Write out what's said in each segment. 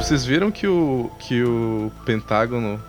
Vocês viram que o, que o Pentágono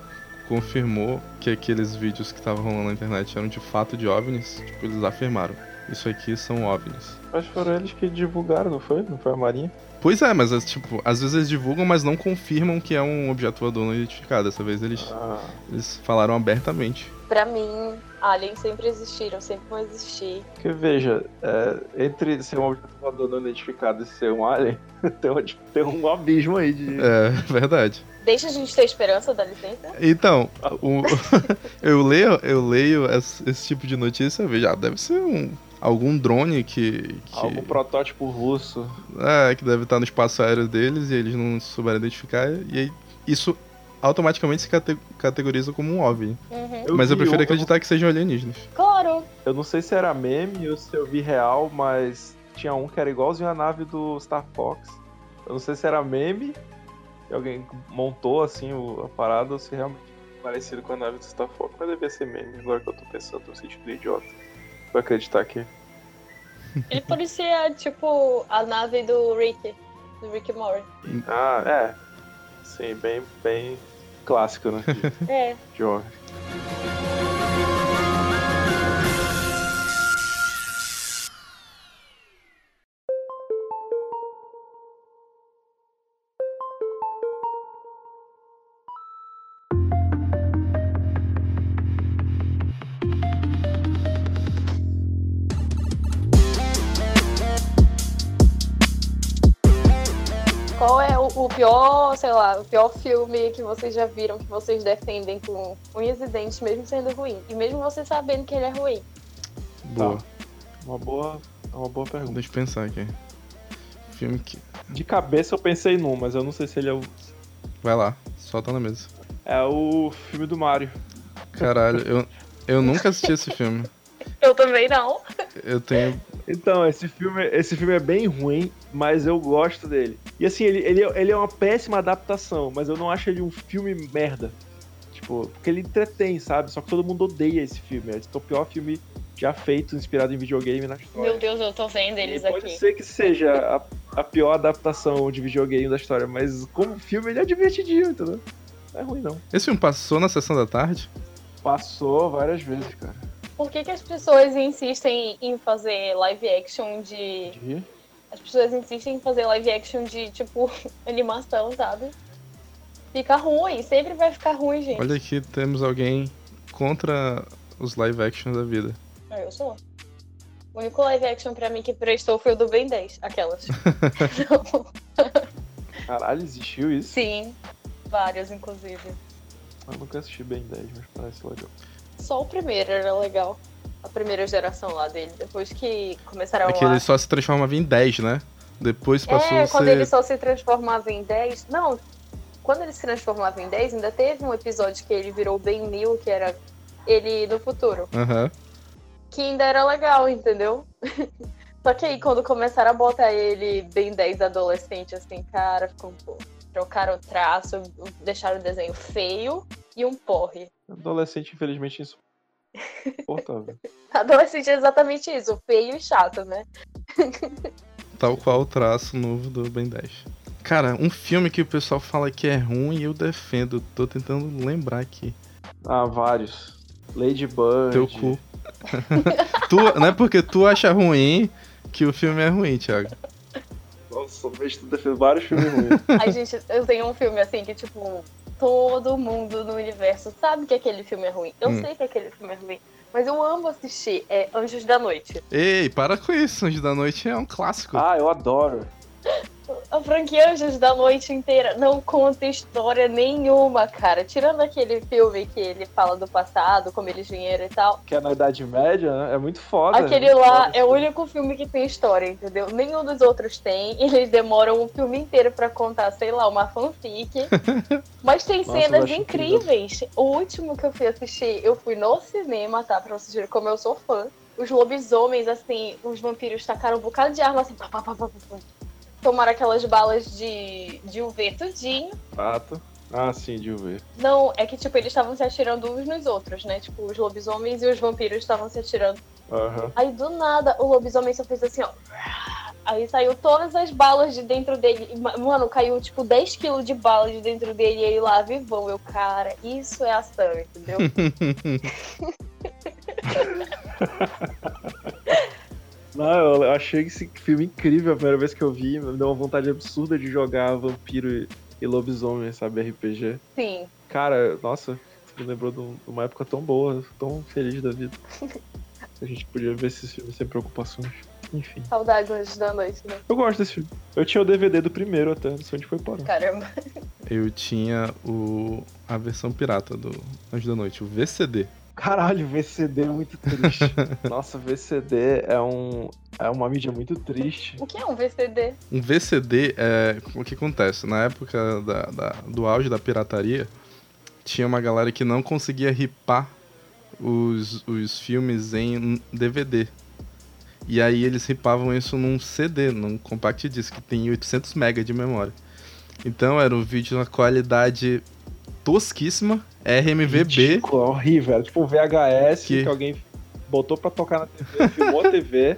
confirmou que aqueles vídeos que estavam rolando na internet eram de fato de OVNIs? Tipo, eles afirmaram. Isso aqui são OVNIs. Mas foram eles que divulgaram, não foi? Não foi a Marinha? Pois é, mas tipo, às vezes eles divulgam, mas não confirmam que é um objeto voador não identificado. Dessa vez eles, Ah, eles falaram abertamente. Pra mim, aliens sempre existiram, sempre vão existir. porque veja, é, entre ser um objeto voador não identificado e ser um alien, tem, um, tem um abismo aí de. É, verdade. Deixa a gente ter esperança, dá licença. Então, o- eu leio, eu leio esse, esse tipo de notícia, eu vejo, ah, deve ser um algum drone que, que Algum protótipo russo. é, que deve estar no espaço aéreo deles e eles não souberam identificar e aí isso automaticamente se cate- categoriza como um OVNI. Uhum. Mas eu prefiro um- acreditar que sejam alienígenas. Claro. Eu não sei se era meme ou se eu vi real, mas tinha um que era igualzinho a nave do Star Fox. Eu não sei se era meme, que alguém montou assim o- a parada, ou se realmente é parecido com a nave do Star Fox. Mas devia ser meme, agora que eu tô pensando no sentido idiota. Vou acreditar que. Ele parecia, tipo, a nave do Rick, do Rick Morty. Ah, é. Sim, bem, bem clássico, né? É. de. Sei lá, o pior filme que vocês já viram que vocês defendem com unhas e dentes, mesmo sendo ruim? E mesmo você sabendo que ele é ruim. Boa. Uma boa, é uma boa pergunta. Deixa eu pensar aqui. Filme que. De cabeça eu pensei num, mas eu não sei se ele é o. Vai lá, solta na mesa. É o filme do Mario. Caralho, eu, eu nunca assisti esse filme. Eu também não. Eu tenho. Então, esse filme, esse filme é bem ruim, mas eu gosto dele. E assim, ele, ele, ele é uma péssima adaptação, mas eu não acho ele um filme merda. Tipo, porque ele entretém, sabe? Só que todo mundo odeia esse filme. Esse é o pior filme já feito, inspirado em videogame na história. Meu Deus, eu tô vendo E eles pode aqui. ser que seja a, a pior adaptação de videogame da história, mas como filme ele é divertidinho, entendeu? Não é ruim, não. Esse filme passou na sessão da tarde? Passou várias vezes, cara. Por que, que as pessoas insistem em fazer live action de. De- As pessoas insistem em fazer live action de, tipo, animação, sabe? Fica ruim, sempre vai ficar ruim, gente. Olha aqui, temos alguém contra os live action da vida. Ah, eu sou. O único live action pra mim que prestou foi o do Ben 10, aquelas. Caralho, existiu isso? Sim, vários, inclusive. Eu nunca assisti bem 10, mas parece legal. Só o primeiro era legal. A primeira geração lá dele. Depois que começaram É que a... ele só se transformava em 10, né? Depois passou É, a quando ser. ele só se transformava em 10. Não, quando ele se transformava em 10, ainda teve um episódio que ele virou bem mil, que era ele no futuro. Aham. Que ainda era legal, entendeu? Só que aí quando começaram a botar ele bem 10 adolescente, assim, cara, ficou um pouco. Trocaram o traço, deixaram o desenho feio e um porre. Adolescente, infelizmente, insuportável. Adolescente é exatamente isso, feio e chato, né? Tal qual o traço novo do Ben 10. Cara, um filme que o pessoal fala que é ruim e eu defendo. Tô tentando lembrar aqui. ah, vários. Ladybird. Teu cu. tu, não é porque tu acha ruim que o filme é ruim, Thiago. Nossa, eu vejo tu defendendo vários filmes ruins. Ai, gente, eu tenho um filme assim que, tipo, todo mundo no universo sabe que aquele filme é ruim. Eu Hum. sei que aquele filme é ruim. Mas eu amo assistir. É Anjos da Noite. Ei, para com isso. Anjos da Noite é um clássico. ah, eu adoro. A franquia Anjos da Noite inteira não conta história nenhuma, cara. Tirando aquele filme que ele fala do passado, como eles vieram e tal. Que é na Idade Média, né? É muito foda. Aquele muito lá foda. é o único filme que tem história, entendeu? Nenhum dos outros tem. Eles demoram um filme inteiro pra contar, sei lá, uma fanfic. Mas tem Nossa, cenas incríveis. O último que eu fui assistir, eu fui no cinema, tá? Pra vocês verem como eu sou fã. Os lobisomens, assim, os vampiros tacaram um bocado de arma, assim, pá, pá, pá, pá, pá. Tomaram aquelas balas de, de UV tudinho. Fato. Ah, sim, de ver. Não, é que, tipo, eles estavam se atirando uns nos outros, né? Tipo, os lobisomens e os vampiros estavam se atirando. Aham. Aí do nada o lobisomem só fez assim, ó. Aí saiu todas as balas de dentro dele. Ma- Mano, caiu tipo 10 quilos de bala de dentro dele e ele lá vivão. Eu, cara, isso é ação, entendeu? Não, eu achei esse filme incrível a primeira vez que eu vi. Me deu uma vontade absurda de jogar vampiro e, lobisomem, sabe? RPG. Sim. Cara, nossa, você me lembrou de um- de uma época tão boa, tão feliz da vida. A gente podia ver esses filmes sem preocupações. Enfim. Saudades antes da noite, né? Eu gosto desse filme. Eu tinha o DVD do primeiro até, não sei onde foi parar. Caramba. Eu tinha o a versão pirata do Anjo da Noite, o VCD. Caralho, VCD é muito triste. Nossa, VCD é um é uma mídia muito triste. O que é um VCD? Um VCD é. O que acontece? Na época da, da- do auge da pirataria, tinha uma galera que não conseguia ripar os, os filmes em DVD. E aí eles ripavam isso num CD, num compact disc, que tem 800 MB de memória. Então era um vídeo na qualidade tosquíssima, RMVB. Ridículo, horrível. Era tipo um VHS Que- que, alguém botou pra tocar na TV, filmou a TV,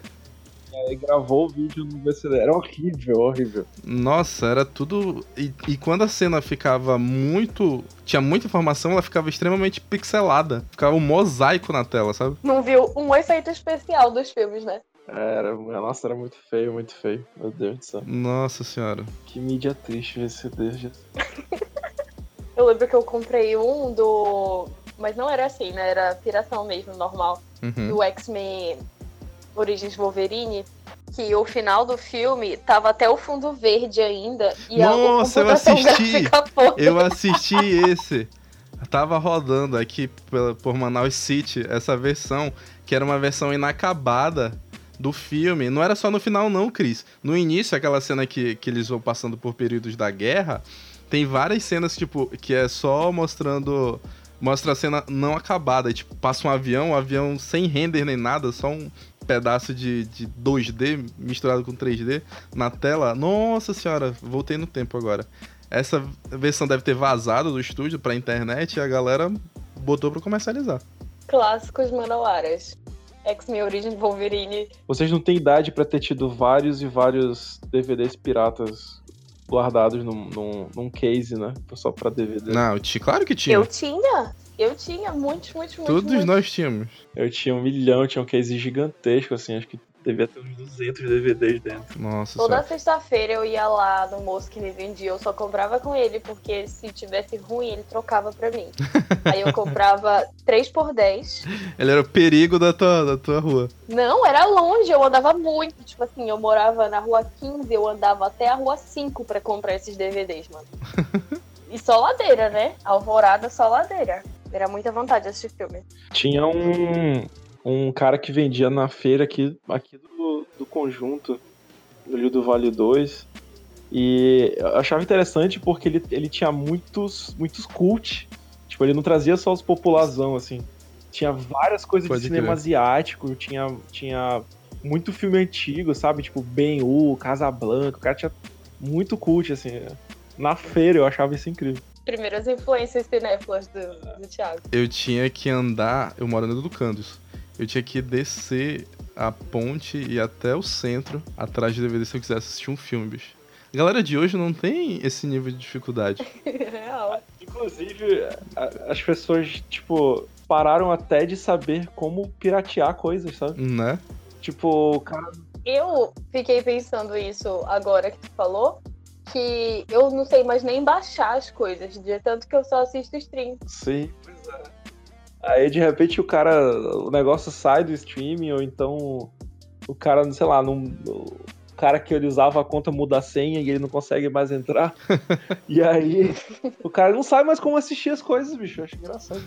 e aí gravou o vídeo no VCD. Era horrível, horrível. Nossa, era tudo. E, e quando a cena ficava muito. Tinha muita informação, ela ficava extremamente pixelada. Ficava um mosaico na tela, sabe? Não viu um efeito especial dos filmes, né? Era, nossa, era muito feio, muito feio. Meu Deus do céu. Nossa senhora. Que mídia triste VCD, gente. Eu lembro que eu comprei um do. Mas não era assim, né? Era piração mesmo, normal. Uhum. Do X-Men Origins Wolverine. Que o final do filme tava até o fundo verde ainda. E Nossa, eu assisti! Eu assisti esse. Tava rodando aqui por Manaus City essa versão, que era uma versão inacabada do filme. Não era só no final, não, Cris. No início, aquela cena que, que eles vão passando por períodos da guerra, tem várias cenas, tipo, que é só mostrando. Mostra a cena não acabada. e, Tipo, passa um avião, um avião sem render nem nada, só um pedaço de, de 2D misturado com 3D na tela. Nossa senhora, voltei no tempo agora. Essa versão deve ter vazado do estúdio pra internet e a galera botou pra comercializar. Clássicos manauaras. X-Men Origins Wolverine. Vocês não têm idade pra ter tido vários e vários DVDs piratas guardados num, num, num case, né? Só pra DVD. Não, claro que tinha. Eu tinha. Eu tinha muitos, muitos, muitos. Todos muitos. nós tínhamos. Eu tinha um milhão, tinha um case gigantesco, assim, acho que devia ter uns 200 DVDs dentro. Nossa Toda sexta-feira eu ia lá no moço que me vendia, eu só comprava com ele, porque se tivesse ruim, ele trocava pra mim. Aí eu comprava 3 por 10. Ele era o perigo da tua, da tua rua. Não, era longe, eu andava muito. Tipo assim, eu morava na rua 15, eu andava até a rua 5 pra comprar esses DVDs, mano. E só ladeira, né? Alvorada, só ladeira. Era muita vontade de assistir filme. Tinha um, um cara que vendia na feira aqui, aqui do, do conjunto, do Rio do Vale 2. E eu achava interessante porque ele, ele tinha muitos, muitos cult. Tipo, ele não trazia só os popularzão, assim. Tinha várias coisas Pode de cinema crer. asiático, tinha, tinha muito filme antigo, sabe? Tipo, Ben-Hur, Casablanca. O cara tinha muito cult, assim. Na feira eu achava isso incrível. Primeiras influências cinéfilas do, do Thiago. Eu tinha que andar. Eu moro no Educandos. Eu tinha que descer a ponte e ir até o centro atrás de DVD se eu quisesse assistir um filme, bicho. A galera de hoje não tem esse nível de dificuldade. Real. Inclusive, a- as pessoas, tipo, pararam até de saber como piratear coisas, sabe? Né? Tipo, o cara. Eu fiquei pensando isso agora que tu falou, que eu não sei mais nem baixar as coisas, de tanto que eu só assisto stream. Sim. Aí de repente o cara. O negócio sai do streaming, ou então o cara, sei lá, não. O cara que ele usava a conta muda a senha e ele não consegue mais entrar. e aí o cara não sabe mais como assistir as coisas, bicho. Eu acho engraçado.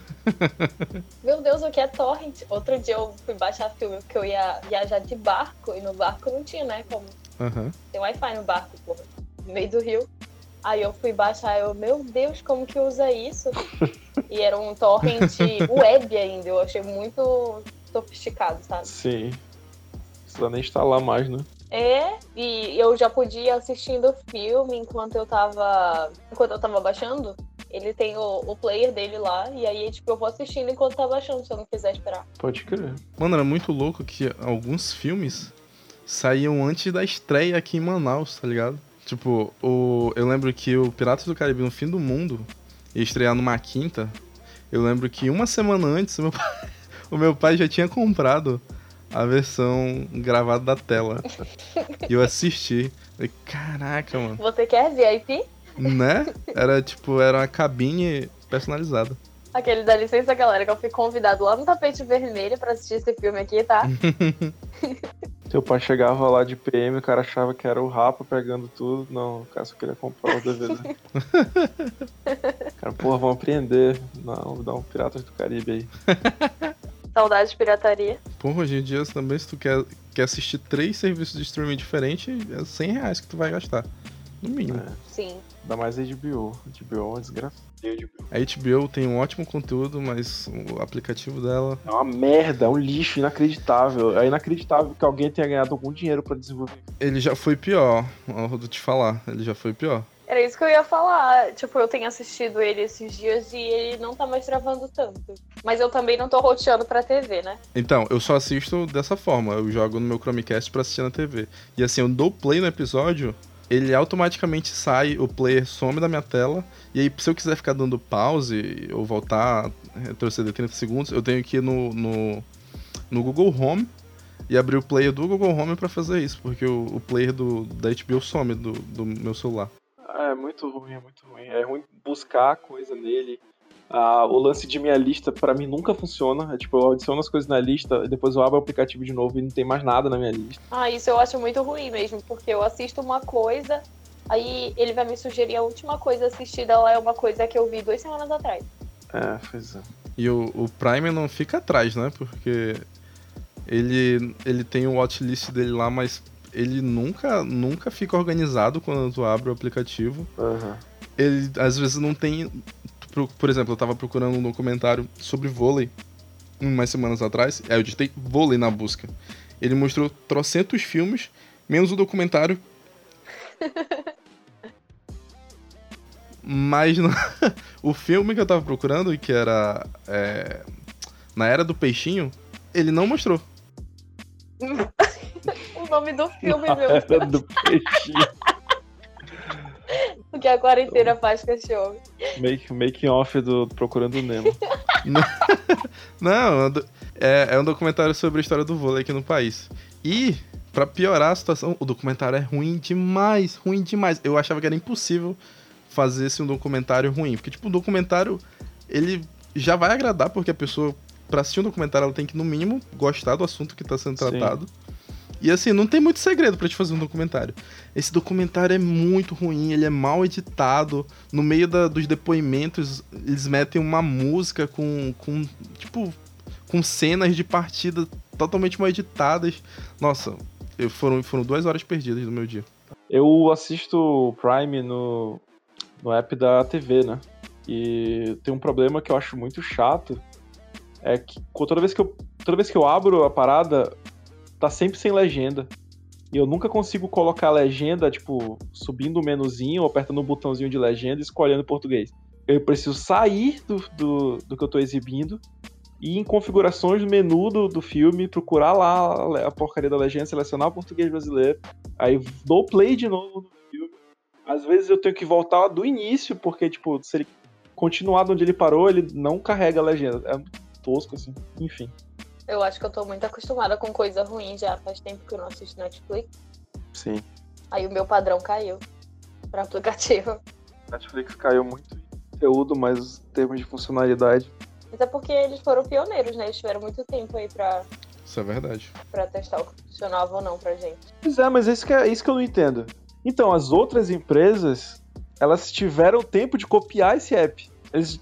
Meu Deus, o que é torrent? Outro dia eu fui baixar filme porque eu ia viajar de barco e no barco não tinha, né? Como Aham. tem Wi-Fi no barco, porra, no meio do rio. Aí eu fui baixar, eu, meu Deus, como que usa isso? E era um torrent web ainda, eu achei muito sofisticado, sabe? Sim. Precisa nem instalar mais, né? É, e eu já podia ir assistindo o filme enquanto eu tava. Enquanto eu tava baixando. Ele tem o, o player dele lá, e aí, tipo, eu vou assistindo enquanto tá baixando, se eu não quiser esperar. Pode crer. Mano, era muito louco que alguns filmes saíam antes da estreia aqui em Manaus, tá ligado? Tipo, o, eu lembro que o Piratas do Caribe no Fim do Mundo ia estrear numa quinta. Eu lembro que uma semana antes o meu pai, o meu pai já tinha comprado a versão gravada da tela. e eu assisti. Falei, Caraca, mano. Você quer VIP? Né? Era tipo, era uma cabine personalizada. Aquele dá licença, galera, que eu fui convidado lá no tapete vermelho pra assistir esse filme aqui, tá? Seu pai chegava lá de PM, o cara achava que era o Rapa pegando tudo. Não, o cara só queria comprar o DVD. cara, porra, vamos aprender. Não, dá um Piratas do Caribe aí. Saudade de pirataria. Porra, hoje em dia também, se tu quer, quer assistir três serviços de streaming diferentes, é 100 reais que tu vai gastar. No mínimo. É, Sim. dá mais HBO. HBO é uma desgraça. A HBO tem um ótimo conteúdo, mas o aplicativo dela. É uma merda, é um lixo inacreditável. É inacreditável que alguém tenha ganhado algum dinheiro pra desenvolver. Ele já foi pior, vou te falar. Ele já foi pior. Era isso que eu ia falar. Tipo, eu tenho assistido ele esses dias e ele não tá mais travando tanto. Mas eu também não tô roteando pra TV, né? Então, eu só assisto dessa forma. Eu jogo no meu Chromecast pra assistir na TV. E assim, eu dou play no episódio, ele automaticamente sai, o player some da minha tela. E aí, se eu quiser ficar dando pause ou voltar, retroceder 30 segundos, eu tenho que ir no, no, no Google Home e abrir o player do Google Home pra fazer isso. Porque o, o player do, da HBO some do, do meu celular. Ah, é muito ruim, é muito ruim. É ruim buscar coisa nele. Ah, o lance de minha lista, pra mim, nunca funciona. É tipo, eu adiciono as coisas na lista, e depois eu abro o aplicativo de novo e não tem mais nada na minha lista. Ah, isso eu acho muito ruim mesmo, porque eu assisto uma coisa, aí ele vai me sugerir a última coisa assistida lá é uma coisa que eu vi duas semanas atrás. É, pois é. E o, o Prime não fica atrás, né? Porque ele, ele tem o watchlist dele lá, mas ele nunca, nunca fica organizado quando tu abre o aplicativo. Aham. Ele às vezes não tem. Por, por exemplo, eu tava procurando um documentário sobre vôlei umas semanas atrás. Aí eu digitei vôlei na busca. Ele mostrou trocentos filmes, menos o documentário. Mas no- o filme que eu tava procurando, que era é, Na Era do Peixinho, ele não mostrou. o nome do filme, meu. Era do peixinho. O que a quarentena faz com esse homem. Make, making off do Procurando Nemo. Não, é um é, é um documentário sobre a história do vôlei aqui no país. E, pra piorar a situação, o documentário é ruim demais, ruim demais. Eu achava que era impossível fazer esse um documentário ruim. Porque, tipo, o documentário, ele já vai agradar, porque a pessoa, pra assistir um documentário, ela tem que, no mínimo, gostar do assunto que tá sendo Sim. E assim, não tem muito segredo pra te fazer um documentário. Esse documentário é muito ruim, ele é mal editado. No meio da- dos depoimentos, eles metem uma música com, com tipo, com cenas de partida totalmente mal editadas. Nossa, foram, foram duas horas perdidas do meu dia. Eu assisto Prime no, no app da TV, né? E tem um problema que eu acho muito chato. É que toda vez que eu, toda vez que eu abro a parada, tá sempre sem legenda. E eu nunca consigo colocar a legenda, tipo, subindo o menuzinho, ou apertando o botãozinho de legenda e escolhendo português. Eu preciso sair do, do, do que eu tô exibindo e em configurações do menu do, do filme, procurar lá a porcaria da legenda, selecionar o português brasileiro, aí dou play de novo no filme. Às vezes eu tenho que voltar do início, porque, tipo, se ele continuar de onde ele parou, ele não carrega a legenda. É muito tosco, assim. Enfim. Eu acho que eu tô muito acostumada com coisa ruim já. Faz tempo que eu não assisto Netflix. Sim. Aí o meu padrão caiu pra aplicativo. Netflix caiu muito em conteúdo, mas em termos de funcionalidade. Mas é porque eles foram pioneiros, né? Eles tiveram muito tempo aí pra, Isso é verdade. pra testar o que funcionava ou não pra gente. Pois é, mas é isso que, é isso que eu não entendo. Então, as outras empresas, elas tiveram tempo de copiar esse app.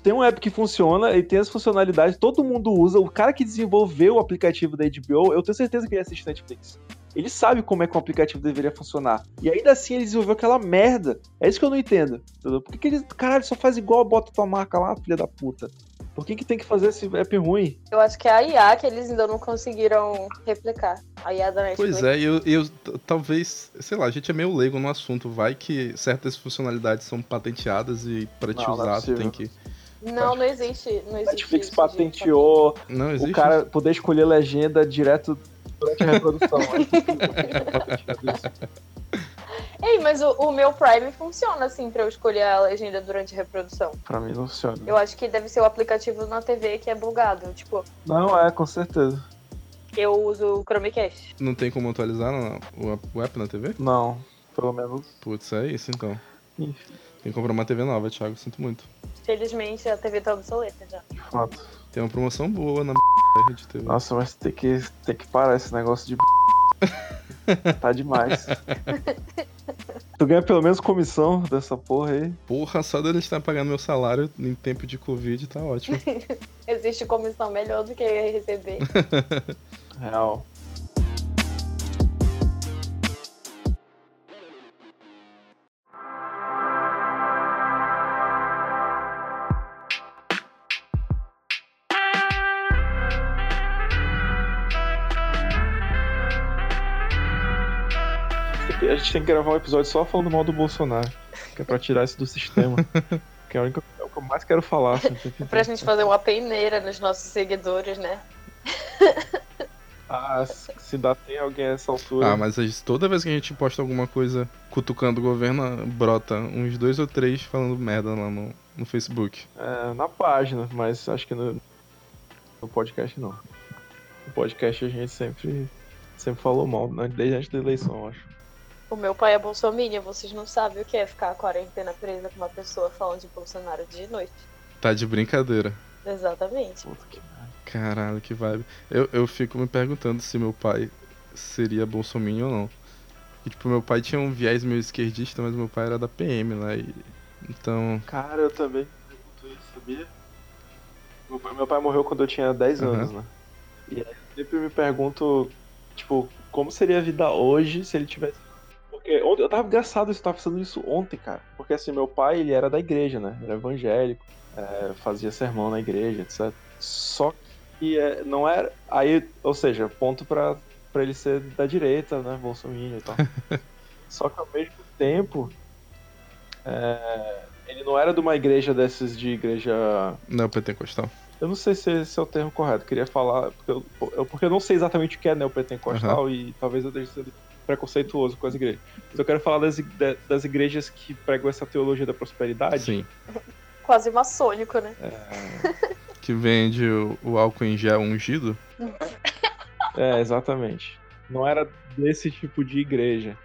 Têm um app que funciona, ele tem as funcionalidades, todo mundo usa. O cara que desenvolveu o aplicativo da HBO, eu tenho certeza que ele assiste Netflix. Ele sabe como é que o aplicativo deveria funcionar. E ainda assim ele desenvolveu aquela merda. É isso que eu não entendo. Por que, que ele, caralho, só faz igual, bota tua marca lá, filha da puta? Por que, que tem que fazer esse app ruim? Eu acho que é a IA que eles ainda não conseguiram replicar. A IA da Netflix. Pois é, e eu, eu talvez, sei lá, a gente é meio leigo no assunto. Vai que certas funcionalidades são patenteadas e pra te é usar tu tem que. Não, não existe. Não existe Netflix patenteou Não existe. o cara poder escolher legenda direto durante a reprodução. Ei, mas o, o, meu Prime funciona assim pra eu escolher a legenda durante a reprodução. Pra mim não funciona. Eu acho que deve ser o aplicativo na TV que é bugado. Tipo. Não, é, com certeza. Eu uso o Chromecast. Não tem como atualizar não, o app na TV? Não, pelo menos. Putz, é isso então. Tem que comprar uma TV nova, Thiago, sinto muito. Felizmente a TV tá obsoleta já. De fato. Tem uma promoção boa na de TV. Nossa, mas tem que, tem que parar esse negócio de. tá demais. tu ganha pelo menos comissão dessa porra aí. Porra, só dele estar pagando meu salário em tempo de Covid tá ótimo. Existe comissão melhor do que receber. Real. Tem que gravar um episódio só falando mal do Bolsonaro. Que é pra tirar isso do sistema. que é, a única, é o que eu mais quero falar. Assim, pra gente fazer uma peneira nos nossos seguidores, né? Ah, se dá tem alguém nessa altura. Ah, mas toda vez que a gente posta alguma coisa cutucando o governo, brota uns dois ou três falando merda lá no, no Facebook. É, na página, mas acho que no, no podcast não. No podcast a gente sempre, sempre falou mal, né? desde antes da eleição, acho. O meu pai é bolsominion, vocês não sabem o que é ficar a quarentena presa com uma pessoa falando de Bolsonaro de noite. Tá de brincadeira. Exatamente. Puta que Caralho, que vibe. Eu, eu fico me perguntando se meu pai seria bolsominion ou não. E, tipo, meu pai tinha um viés meio esquerdista, mas meu pai era da PM, né? E, então. Cara, eu também pergunto isso, sabia? Meu pai, meu pai morreu quando eu tinha 10 uhum. anos, né? E aí eu sempre me pergunto, tipo, como seria a vida hoje se ele tivesse. Porque ontem, eu tava engraçado eu tava pensando isso ontem, cara. Porque assim, meu pai, ele era da igreja, né? Ele era evangélico, é, fazia sermão na igreja, etc. Só que é, não era. Aí, ou seja, ponto pra, pra ele ser da direita, né? Bolsonaro e tal. Só que ao mesmo tempo. É, ele não era de uma igreja dessas de igreja. Neopentecostal. Eu não sei se esse é o termo correto. queria falar. Porque eu, eu, porque eu não sei exatamente o que é neopentecostal uhum. e talvez eu esteja sendo preconceituoso com as igrejas. Mas eu quero falar das, das igrejas que pregam essa teologia da prosperidade. Sim. Quase maçônico, né? É que vende o, o álcool em gel ungido? É, exatamente. Não era desse tipo de igreja.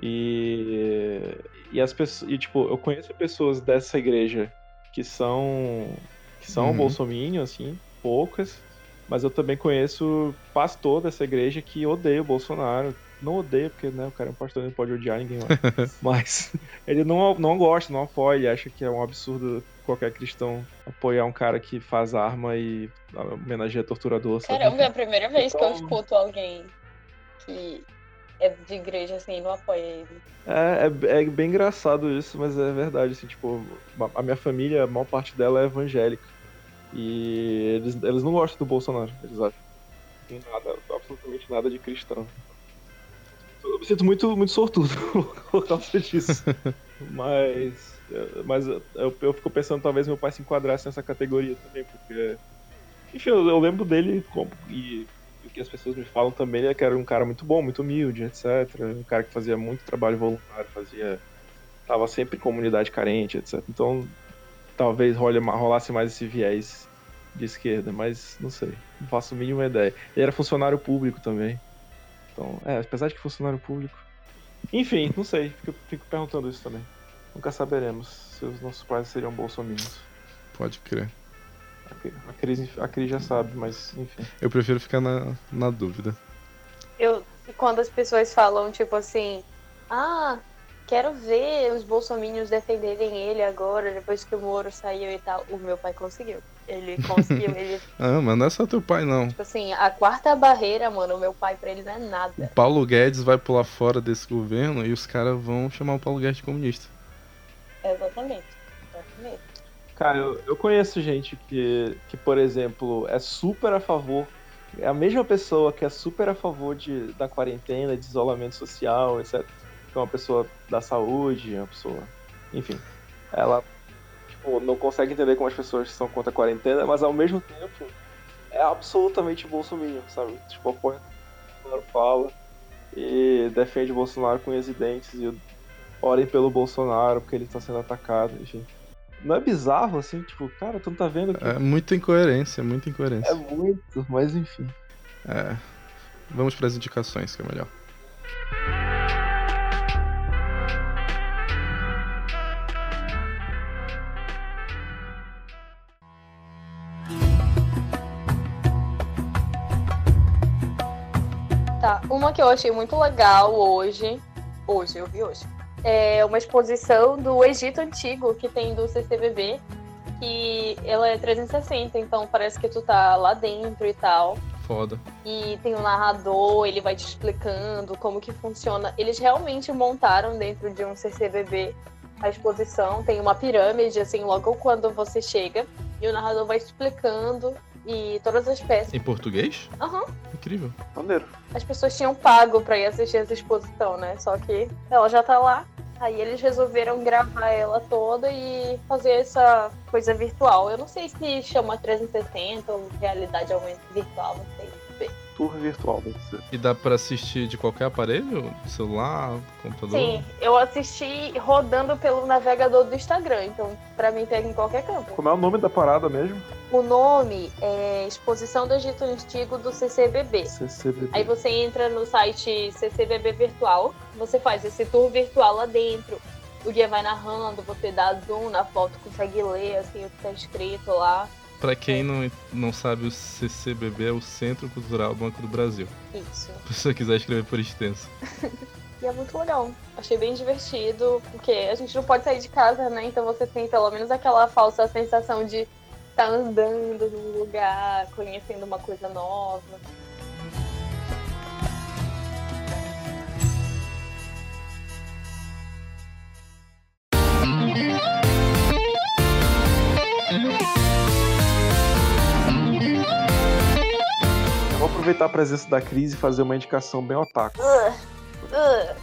E, e as pessoas, e, tipo, eu conheço pessoas dessa igreja que são que são uhum. bolsominion, assim, poucas, mas eu também conheço pastor dessa igreja que odeia o Bolsonaro. Não odeia, porque né, o cara é um pastor, não pode odiar ninguém mais. mas ele não, não gosta, não apoia, ele acha que é um absurdo qualquer cristão apoiar um cara que faz arma e homenageia torturador. Sabe? Caramba, é a primeira vez então... que eu então escuto alguém que é de igreja assim não apoia ele. É, é, é, bem engraçado isso, mas é verdade. Assim, tipo, a minha família, a maior parte dela é evangélica. E eles, eles não gostam do Bolsonaro, eles acham. Nada, absolutamente nada de cristão. Eu me sinto muito, muito sortudo por causa disso. mas mas eu, eu, fico pensando talvez meu pai se enquadrasse nessa categoria também, porque. Enfim, eu, eu lembro dele como, e, e o que as pessoas me falam também é que era um cara muito bom, muito humilde, etc. Um cara que fazia muito trabalho voluntário, fazia. tava sempre em comunidade carente, etc. Então talvez role, rolasse mais esse viés de esquerda, mas não sei, não faço a mínima ideia. Ele era funcionário público também. Então, é, apesar de que funcionário público. Enfim, não sei, fico, fico perguntando isso também. Nunca saberemos se os nossos pais seriam bolsominions. Pode crer. A Cris, a Cris já sabe, mas enfim. Eu prefiro ficar na, na dúvida. Eu, quando as pessoas falam, tipo assim, ah, quero ver os bolsominions defenderem ele agora, depois que o Moro saiu e tal. O meu pai conseguiu. Ele conseguiu, ele... ah, mas não é só teu pai, não. Tipo assim, a quarta barreira, mano, o meu pai pra ele não é nada. O Paulo Guedes vai pular fora desse governo e os caras vão chamar o Paulo Guedes de comunista. Exatamente. Exatamente. Cara, eu, eu conheço gente que, que, por exemplo, é super a favor. É a mesma pessoa que é super a favor de, da quarentena, de isolamento social, etc. Que é uma pessoa da saúde, uma pessoa. Enfim. Ela tipo, não consegue entender como as pessoas são contra a quarentena, mas ao mesmo tempo é absolutamente bolsominion, sabe? Tipo, apoia Bolsonaro fala. E defende o Bolsonaro com unhas e dentes. E orem pelo Bolsonaro porque ele tá sendo atacado, enfim. Não é bizarro assim, tipo, cara, tu não tá vendo que. É muita incoerência, muita incoerência. É muito, mas enfim. É. Vamos para as indicações, que é melhor. Tá, uma que eu achei muito legal hoje. Hoje, eu vi hoje. É uma exposição do Egito Antigo que tem do CCBB. Que ela é 360, então parece que tu tá lá dentro e tal. Foda. E tem um narrador, ele vai te explicando como que funciona. Eles realmente montaram dentro de um CCBB a exposição. Tem uma pirâmide, assim, logo quando você chega. E o narrador vai explicando e todas as peças. Em português? Aham. Incrível. Maneiro. As pessoas tinham pago pra ir assistir essa exposição, né? Só que ela já tá lá. Aí eles resolveram gravar ela toda e fazer essa coisa virtual. Eu não sei se chama 360 ou realidade virtual, não sei. Tour virtual. E dá pra assistir de qualquer aparelho? Celular, computador? Sim, eu assisti rodando pelo navegador do Instagram, então pra mim pega em qualquer campo. Como é o nome da parada mesmo? O nome é Exposição do Egito Antigo do CCBB. CCBB. Aí você entra no site CCBB Virtual, você faz esse tour virtual lá dentro. O guia vai narrando, você dá zoom na foto, consegue ler assim o que tá escrito lá. Pra quem não, não sabe, o CCBB é o Centro Cultural Banco do Brasil. Isso. Se você quiser escrever por extenso. E é muito legal. Achei bem divertido, porque a gente não pode sair de casa, né? Então você tem pelo menos aquela falsa sensação de estar andando num lugar, conhecendo uma coisa nova. Aproveitar a presença da crise e fazer uma indicação bem otaku.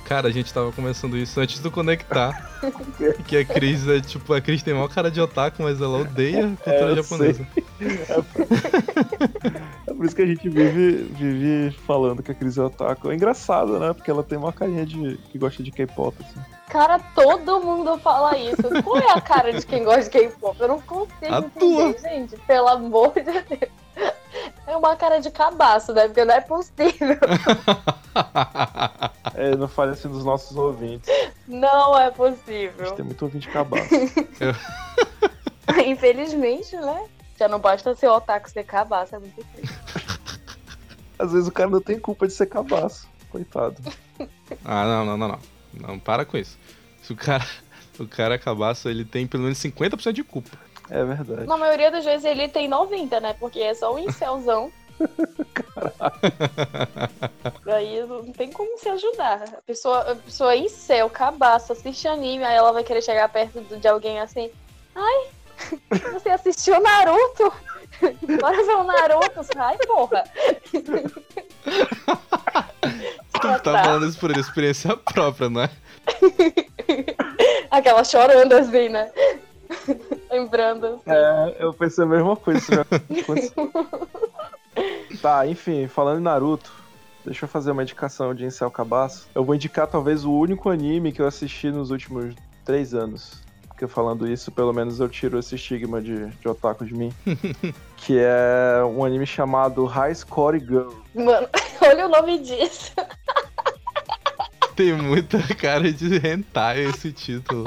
Cara, a gente tava conversando isso antes do conectar. que a Cris é tipo, a Cris tem maior cara de otaku, mas ela odeia a cultura É, japonesa. É por isso que a gente vive, vive falando que a crise é otaku. É engraçado, né? Porque ela tem uma carinha de que gosta de K-pop, assim. Cara, todo mundo fala isso. Qual é a cara de quem gosta de K-pop? Eu não consigo A entender, tua. gente. Pelo amor de Deus. É uma cara de cabaço, né? Porque não é possível. É, não fale assim dos nossos ouvintes. Não é A possível. gente tem muito ouvinte cabaço. Infelizmente, né? Já não basta ser otaku ser cabaço, é muito triste. Às vezes o cara não tem culpa de ser cabaço. Coitado. ah, não, não, não, não. Não, para com isso. Se o cara, o cara acabaço, ele tem pelo menos 50% de culpa. É verdade. Na maioria das vezes ele tem 90, né? Porque é só um incelzão. Aí não tem como se ajudar. A pessoa, a pessoa é incel, cabaço, assiste anime, aí ela vai querer chegar perto de alguém assim. Ai, você assistiu Naruto? Bora ver o Naruto, sai, porra. Tu tá falando isso por experiência própria, não é? Aquela chorando assim, né? Lembrando. É, eu pensei a mesma coisa. tá, enfim, falando em Naruto, deixa eu fazer uma indicação de Incel Cabaço. Eu vou indicar talvez o único anime que eu assisti nos últimos três anos. Porque falando isso, pelo menos eu tiro esse estigma de, de otaku de mim. que é um anime chamado High Score Girl. Mano, olha o nome disso. Tem muita cara de hentai esse título.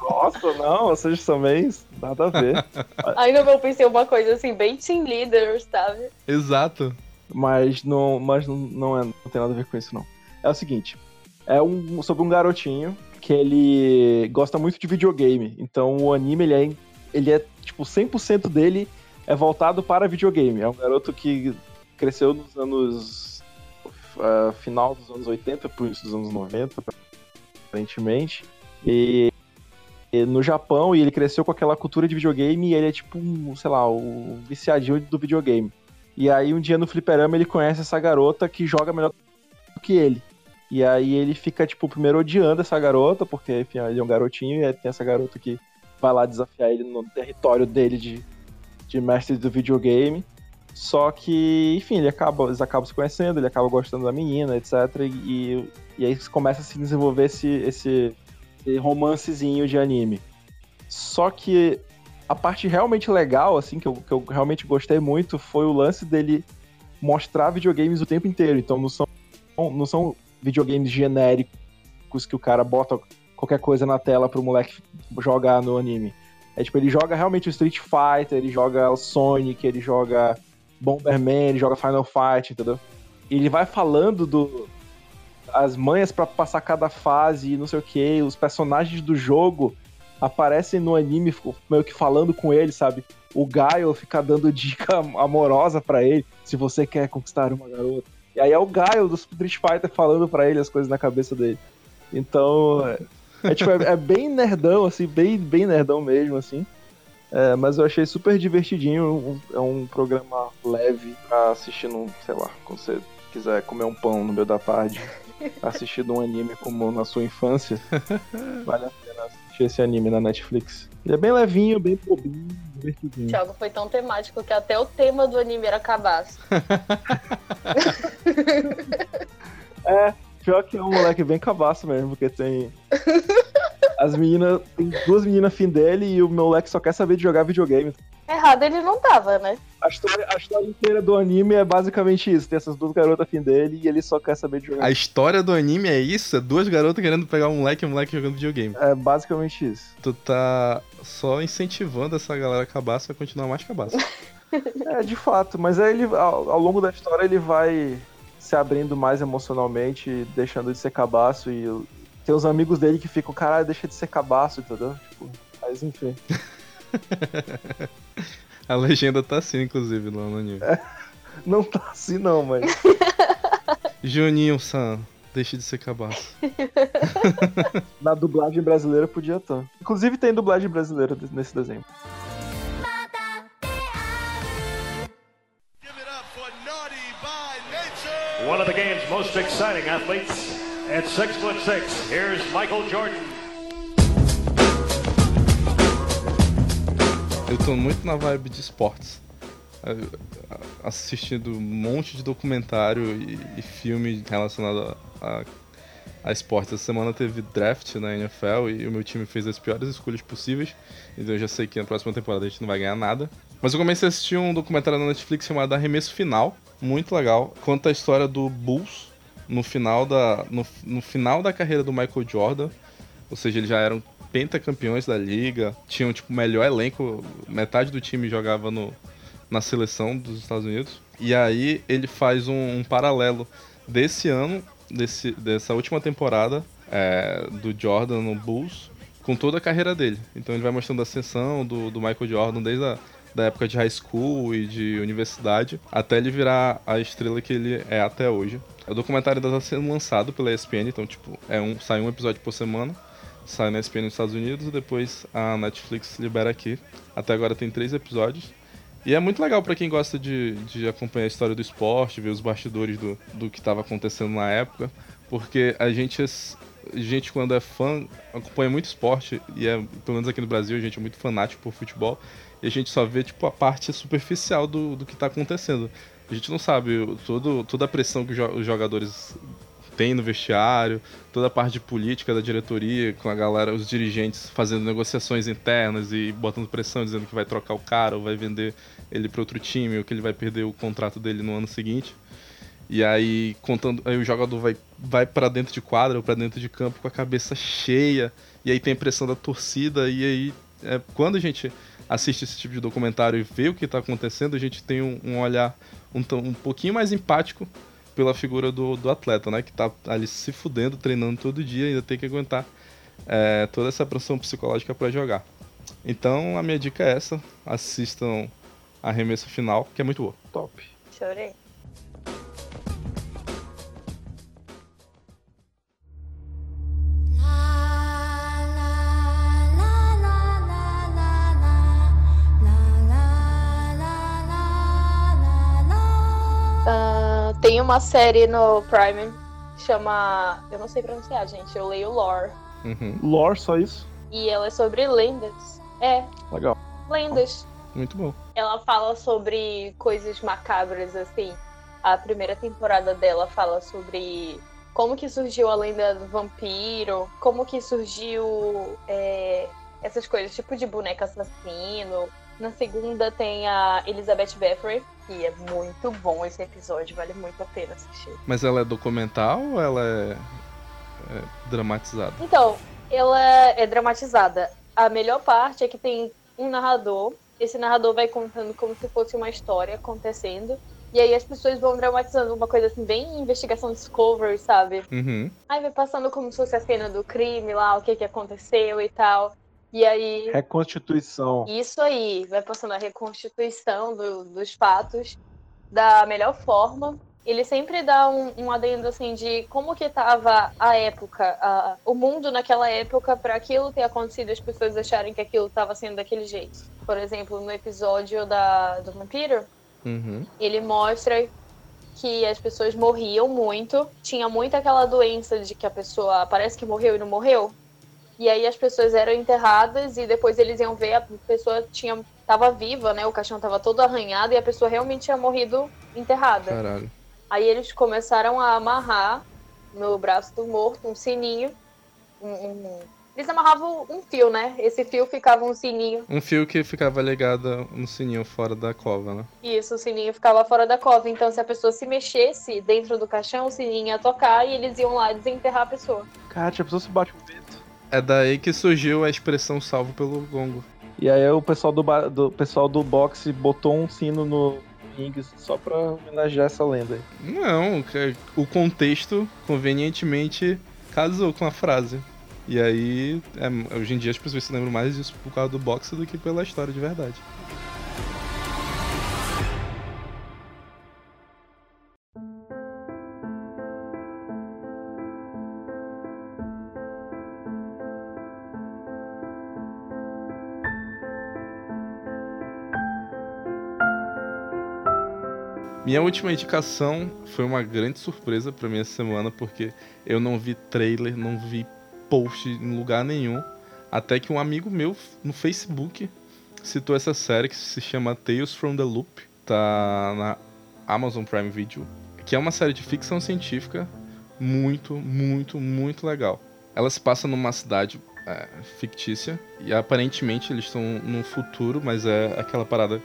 Nossa, não, vocês também, nada a ver. Aí no meu pensei uma coisa assim, bem team leader, sabe? Exato. Mas não, mas não, não, é, não tem nada a ver com isso, não. É o seguinte: é um, sobre um garotinho que ele gosta muito de videogame. Então o anime, ele é, ele é tipo, 100% dele é voltado para videogame. É um garoto que cresceu nos anos. ah, final dos anos 80, por isso dos anos 90, aparentemente. E no Japão, e ele cresceu com aquela cultura de videogame, e ele é tipo, um, sei lá, o viciadinho do videogame. E aí um dia no fliperama ele conhece essa garota que joga melhor do que ele. E aí ele fica, tipo, primeiro odiando essa garota, porque, enfim, ele é um garotinho, e tem essa garota que vai lá desafiar ele no território dele de, de mestre do videogame. Só que, enfim, ele acaba, eles acabam se conhecendo, ele acaba gostando da menina, etc. E, e aí começa a se desenvolver esse, esse, romancezinho de anime. Só que a parte realmente legal, assim, que eu, que eu realmente gostei muito, foi o lance dele mostrar videogames o tempo inteiro. Então não são, não são videogames genéricos que o cara bota qualquer coisa na tela pro moleque jogar no anime. É tipo, ele joga realmente o Street Fighter, ele joga o Sonic, ele joga Bomberman, ele joga Final Fight, entendeu? E ele vai falando do as manhas para passar cada fase e não sei o que, os personagens do jogo aparecem no anime meio que falando com ele, sabe? O Gaio fica dando dica amorosa para ele, se você quer conquistar uma garota. E aí é o Gaio do Street Fighter falando para ele as coisas na cabeça dele. Então, é, é tipo, é, é, bem nerdão, assim, bem, bem nerdão mesmo, assim. É, mas eu achei super divertidinho. Um, é um programa leve pra assistir no, sei lá, quando você quiser comer um pão no meio da tarde, assistir um anime como na sua infância. Vale a pena assistir esse anime na Netflix. Ele é bem levinho, bem bobinho, divertidinho. Thiago foi tão temático que até o tema do anime era cabaço. é, pior que é um moleque bem cabaço mesmo, porque tem. As meninas. Tem duas meninas fim dele e o moleque só quer saber de jogar videogame. Errado ele não tava, né? A história, a história inteira do anime é basicamente isso. Tem essas duas garotas fim dele e ele só quer saber de jogar. A história do anime é isso? É duas garotas querendo pegar um moleque e um moleque jogando videogame. É basicamente isso. Tu tá só incentivando essa galera cabaça a continuar mais cabaça. é, de fato. Mas aí ele, ao, ao longo da história, ele vai se abrindo mais emocionalmente, deixando de ser cabaço e tem os amigos dele que ficam, caralho, deixa de ser cabaço, entendeu? Tipo, mas enfim. A legenda tá assim, inclusive, no anime. É, não tá assim não, mas. Juninho-san, deixe de ser cabaço. Na dublagem brasileira podia estar. Inclusive tem dublagem brasileira nesse desenho. One of the game's most exciting athletes at six foot six, here's Michael Jordan. Eu tô muito na vibe de esportes. Assistindo um monte de documentário e, e filme relacionado a, a, esportes. Essa semana teve draft na NFL e o meu time fez as piores escolhas possíveis. Então eu já sei que na próxima temporada a gente não vai ganhar nada. Mas eu comecei a assistir um documentário na Netflix chamado Arremesso Final. Muito legal. Conta a história do Bulls, no final da, no, no final da carreira do Michael Jordan, ou seja, eles já eram pentacampeões da liga, tinham tipo o melhor elenco, metade do time jogava no, na seleção dos Estados Unidos. E aí ele faz um, um paralelo desse ano, desse, dessa última temporada é, do Jordan no Bulls, com toda a carreira dele. Então ele vai mostrando a ascensão do, do Michael Jordan desde a da época de high school e de universidade, até ele virar a estrela que ele é até hoje. O documentário está sendo lançado pela ESPN, então, tipo, é um, sai um episódio por semana. Sai na ESPN nos Estados Unidos e depois a Netflix libera aqui. Até agora tem três episódios. E é muito legal para quem gosta de, de acompanhar a história do esporte, ver os bastidores do, do que estava acontecendo na época, porque a gente, a gente, quando é fã, acompanha muito esporte, e é, pelo menos aqui no Brasil, a gente é muito fanático por futebol, e a gente só vê tipo, a parte superficial do, do que está acontecendo. A gente não sabe todo, toda a pressão que os jogadores têm no vestiário, toda a parte de política da diretoria, com a galera, os dirigentes fazendo negociações internas e botando pressão, dizendo que vai trocar o cara ou vai vender ele para outro time, ou que ele vai perder o contrato dele no ano seguinte. E aí, contando, aí o jogador vai, vai para dentro de quadra ou para dentro de campo com a cabeça cheia, e aí tem a pressão da torcida, e aí é, quando a gente assiste esse tipo de documentário e vê o que está acontecendo, a gente tem um, um olhar um, um pouquinho mais empático pela figura do, do atleta, né? Que tá ali se fudendo, treinando todo dia, ainda tem que aguentar é, toda essa pressão psicológica para jogar. Então a minha dica é essa: assistam a remessa final, que é muito boa. Top. Chorei. Uma série no Prime chama. Eu não sei pronunciar, gente. Eu leio Lore. Uhum. Lore, só isso? E ela é sobre lendas. É. Legal. Lendas. Muito bom. Ela fala sobre coisas macabras, assim. A primeira temporada dela fala sobre como que surgiu a lenda do vampiro, como que surgiu é, essas coisas, tipo de boneca assassino. Na segunda tem a Elizabeth Bathory, que é muito bom esse episódio, vale muito a pena assistir. Mas ela é documental ou ela é, é dramatizada? Então, ela é dramatizada. A melhor parte é que tem um narrador. Esse narrador vai contando como se fosse uma história acontecendo. E aí as pessoas vão dramatizando uma coisa assim, bem investigação Discovery, sabe? Uhum. Aí vai passando como se fosse a cena do crime lá, o que que aconteceu e tal. E aí. Reconstituição. Isso aí, vai passando a reconstituição do, dos fatos da melhor forma. Ele sempre dá um, um adendo assim de como que tava a época, a, o mundo naquela época para aquilo ter acontecido, as pessoas acharem que aquilo estava sendo daquele jeito. Por exemplo, no episódio da, do vampiro, Uhum. ele mostra que as pessoas morriam muito. Tinha muito aquela doença de que a pessoa parece que morreu e não morreu. E aí as pessoas eram enterradas e depois eles iam ver a pessoa tinha tava viva, né? O caixão tava todo arranhado e a pessoa realmente tinha morrido enterrada. Caralho. Aí eles começaram a amarrar no braço do morto um sininho. Um, um- Eles amarravam um fio, né? Esse fio ficava um sininho. Um fio que ficava ligado no sininho fora da cova, né? E isso, o sininho ficava fora da cova. Então, se a pessoa se mexesse dentro do caixão, o sininho ia tocar e eles iam lá desenterrar a pessoa. Cara, a pessoa se bate um vento. É daí que surgiu a expressão salvo pelo gongo. E aí o pessoal do, ba- do pessoal do boxe botou um sino no ringue só pra homenagear essa lenda aí. Não, que- o contexto convenientemente casou com a frase. E aí, é, hoje em dia as pessoas se lembram mais disso por causa do boxe do que pela história de verdade. Minha última indicação foi uma grande surpresa pra mim essa semana, porque eu não vi trailer, não vi post em lugar nenhum, até que um amigo meu no Facebook citou essa série que se chama Tales from the Loop, tá na Amazon Prime Video, que é uma série de ficção científica muito, muito, muito legal. Ela se passa numa cidade é, fictícia e aparentemente eles estão no futuro, mas é aquela parada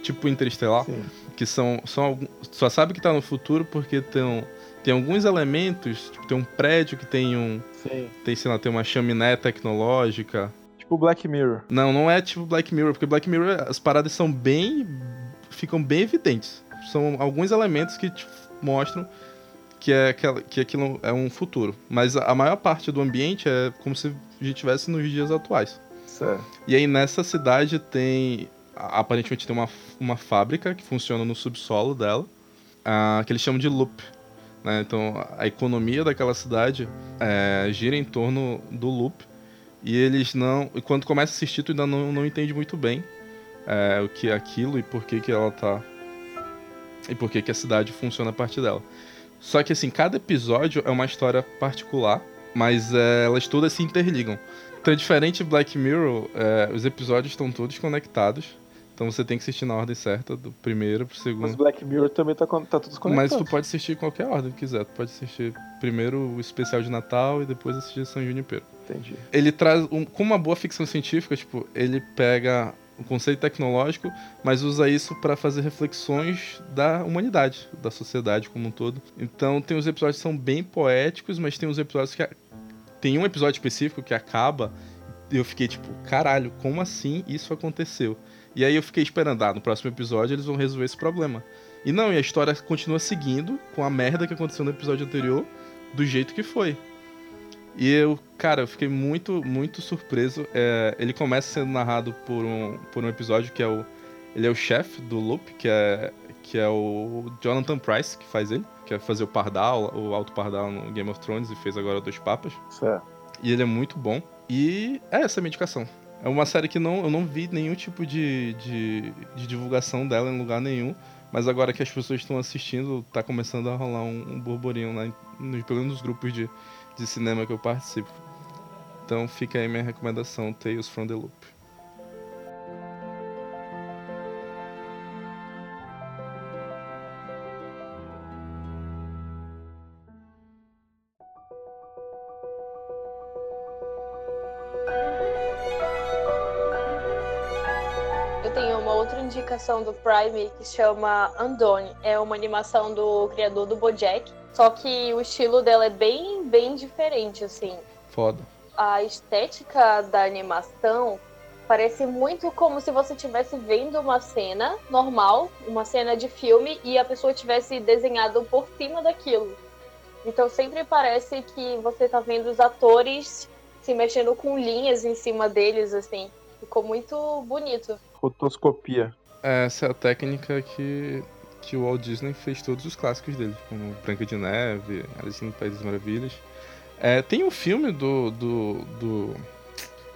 tipo Interestelar Sim. Que são, são só sabe que tá no futuro porque tem, tem alguns elementos, tipo, tem um prédio que tem um, Sim. tem, sei lá, tem uma chaminé tecnológica. Tipo Black Mirror. Não, não é tipo Black Mirror, porque Black Mirror as paradas são bem ficam bem evidentes. São alguns elementos que te mostram que é que aquilo é um futuro, mas a, a maior parte do ambiente é como se a gente estivesse nos dias atuais. Certo. E aí nessa cidade tem. Aparentemente tem uma, uma fábrica que funciona no subsolo dela, ah, que eles chamam de loop. né? Então a economia daquela cidade é, gira em torno do loop. E eles não. E quando começa a assistir, tu ainda não, não entende muito bem é, o que é aquilo e por que, que ela tá. E por que, que a cidade funciona a partir dela. Só que assim, cada episódio é uma história particular, mas é, elas todas se interligam. Então, diferente de Black Mirror, é, os episódios estão todos conectados. Então você tem que assistir na ordem certa, do primeiro pro Mas segundo. Black Mirror também tá, tá tudo Mas conectado. tu pode assistir em qualquer ordem que quiser. Tu pode assistir primeiro o especial de Natal e depois assistir São Junipero. Entendi. Ele traz, um, com uma boa ficção científica, tipo, ele pega o conceito tecnológico, mas usa isso para fazer reflexões da humanidade, da sociedade como um todo. Então tem os episódios que são bem poéticos, mas tem uns episódios que. Tem um episódio específico que acaba eu fiquei tipo, caralho, como assim isso aconteceu? E aí eu fiquei esperando, ah, no próximo episódio eles vão resolver esse problema. E não, e a história continua seguindo com a merda que aconteceu no episódio anterior, do jeito que foi. E eu, cara, eu fiquei muito, muito surpreso. É, ele começa sendo narrado por um, por um episódio que é o. Ele é o chefe do Loop, que é, que é o Jonathan Price, que faz ele, que é fazer o Pardal, o Alto Pardal no Game of Thrones e fez agora Dois Papas. Certo. E ele é muito bom. E é essa a minha indicação. É uma série que não, eu não vi nenhum tipo de, de, de divulgação dela em lugar nenhum. Mas agora que as pessoas estão assistindo, tá começando a rolar um, um burburinho lá, nos, pelo menos nos grupos de, de cinema que eu participo. Então fica aí minha recomendação, Tales from the Loop. Outra indicação do Prime que chama Andone. É uma animação do criador do Bojack. Só que o estilo dela é bem, bem diferente, assim. Foda. A estética da animação parece muito como se você estivesse vendo uma cena normal, uma cena de filme, e a pessoa tivesse desenhado por cima daquilo. Então sempre parece que você tá vendo os atores se mexendo com linhas em cima deles, assim. Ficou muito bonito. Rotoscopia. Essa é a técnica que, que o Walt Disney fez todos os clássicos dele, como Branca de Neve, Alice no País das Maravilhas. É, tem um filme do, do, do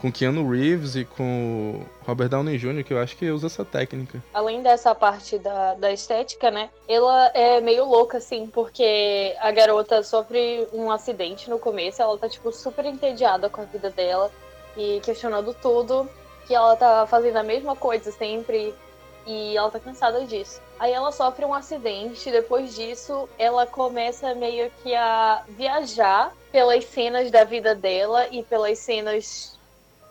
com Keanu Reeves e com Robert Downey Jr., que eu acho que usa essa técnica. Além dessa parte da, da estética, né? Ela é meio louca, assim, porque a garota sofre um acidente no começo, ela tá, tipo, super entediada com a vida dela e questionando tudo, que ela tá fazendo a mesma coisa sempre e ela tá cansada disso. Aí ela sofre um acidente, depois disso ela começa meio que a viajar pelas cenas da vida dela e pelas cenas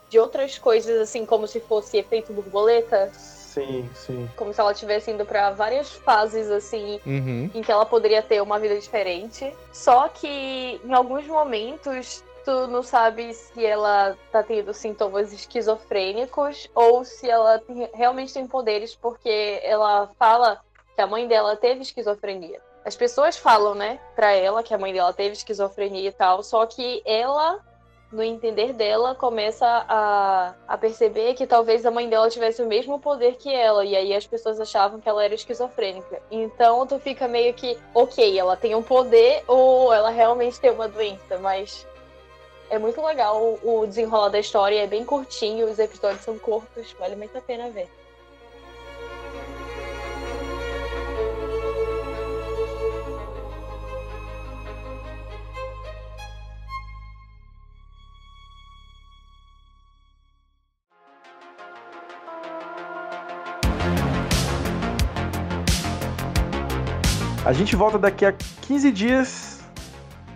de outras coisas, assim, como se fosse efeito borboleta. Sim, sim. Como se ela estivesse indo para várias fases, assim, Uhum. em que ela poderia ter uma vida diferente. Só que em alguns momentos tu não sabe se ela tá tendo sintomas esquizofrênicos ou se ela tem- realmente tem poderes, porque ela fala que a mãe dela teve esquizofrenia. As pessoas falam, né, pra ela que a mãe dela teve esquizofrenia e tal, só que ela, no entender dela, começa a, a perceber que talvez a mãe dela tivesse o mesmo poder que ela, e aí as pessoas achavam que ela era esquizofrênica. Então tu fica meio que, ok, ela tem um poder ou ela realmente tem uma doença, mas é muito legal o desenrolar da história, é bem curtinho, os episódios são curtos, vale muito a pena ver. A gente volta daqui a 15 dias,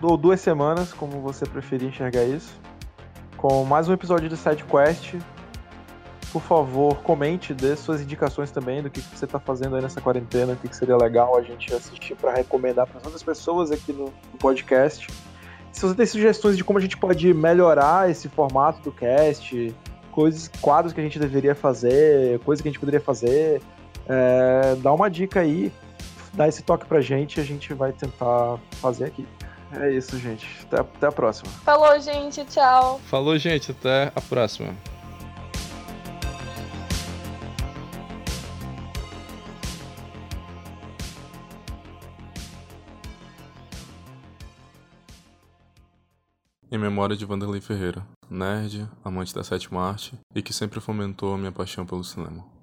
ou duas semanas, como você preferir enxergar isso, com mais um episódio do Side Quest. Por favor, comente, dê suas indicações também do que você está fazendo aí nessa quarentena, o que seria legal a gente assistir para recomendar para outras pessoas aqui no, podcast. Se você tem sugestões de como a gente pode melhorar esse formato do cast, coisas, quadros que a gente deveria fazer, coisas que a gente poderia fazer, é, dá uma dica aí dá esse toque pra gente a gente vai tentar fazer aqui. É isso, gente. Até, até a próxima. Falou, gente, tchau! Falou, gente. Até a próxima. Em memória de Vanderlei Ferreira, nerd, amante da sétima arte e que sempre fomentou a minha paixão pelo cinema.